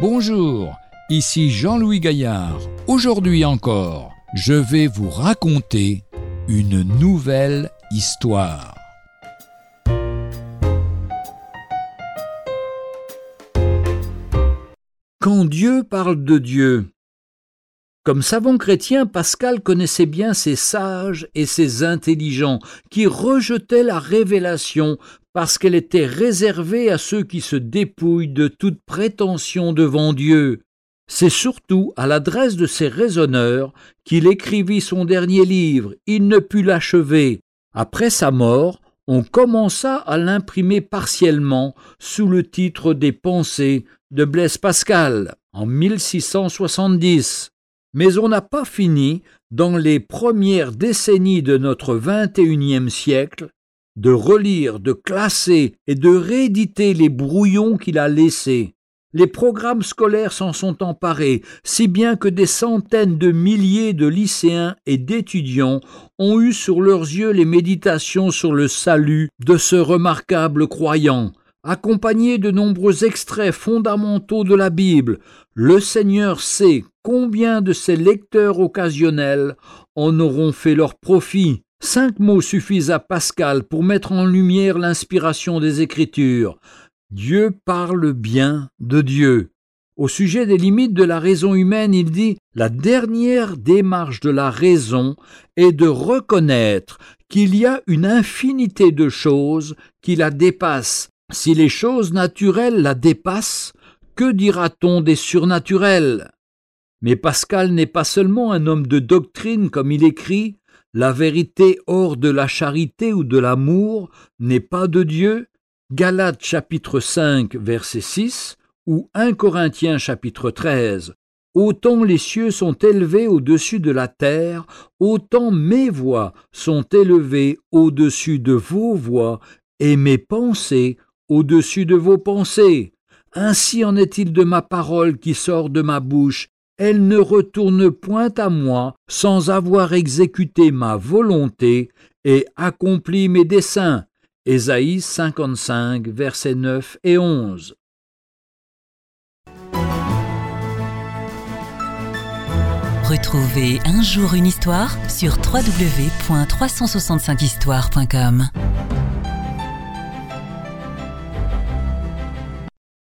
Bonjour, ici Jean-Louis Gaillard. Aujourd'hui encore, je vais vous raconter une nouvelle histoire. Quand Dieu parle de Dieu, comme savant chrétien, Pascal connaissait bien ces sages et ces intelligents qui rejetaient la révélation parce qu'elle était réservée à ceux qui se dépouillent de toute prétention devant Dieu. C'est surtout à l'adresse de ces raisonneurs qu'il écrivit son dernier livre. Il ne put l'achever. Après sa mort, on commença à l'imprimer partiellement sous le titre des Pensées de Blaise Pascal en 1670. Mais on n'a pas fini, dans les premières décennies de notre XXIe siècle, de relire, de classer et de rééditer les brouillons qu'il a laissés. Les programmes scolaires s'en sont emparés, si bien que des centaines de milliers de lycéens et d'étudiants ont eu sur leurs yeux les méditations sur le salut de ce remarquable croyant, accompagnés de nombreux extraits fondamentaux de la Bible. Le Seigneur sait combien de ces lecteurs occasionnels en auront fait leur profit. Cinq mots suffisent à Pascal pour mettre en lumière l'inspiration des Écritures. Dieu parle bien de Dieu. Au sujet des limites de la raison humaine, il dit La dernière démarche de la raison est de reconnaître qu'il y a une infinité de choses qui la dépassent. Si les choses naturelles la dépassent, que dira-t-on des surnaturelles Mais Pascal n'est pas seulement un homme de doctrine comme il écrit La vérité hors de la charité ou de l'amour n'est pas de Dieu, Galates chapitre 5 verset 6 ou 1 Corinthiens chapitre 13. Autant les cieux sont élevés au-dessus de la terre, autant mes voix sont élevées au-dessus de vos voix et mes pensées au-dessus de vos pensées. Ainsi en est-il de ma parole qui sort de ma bouche. Elle ne retourne point à moi sans avoir exécuté ma volonté et accompli mes desseins. Ésaïe 55, versets 9 et 11. Retrouvez un jour une histoire sur www.365histoire.com.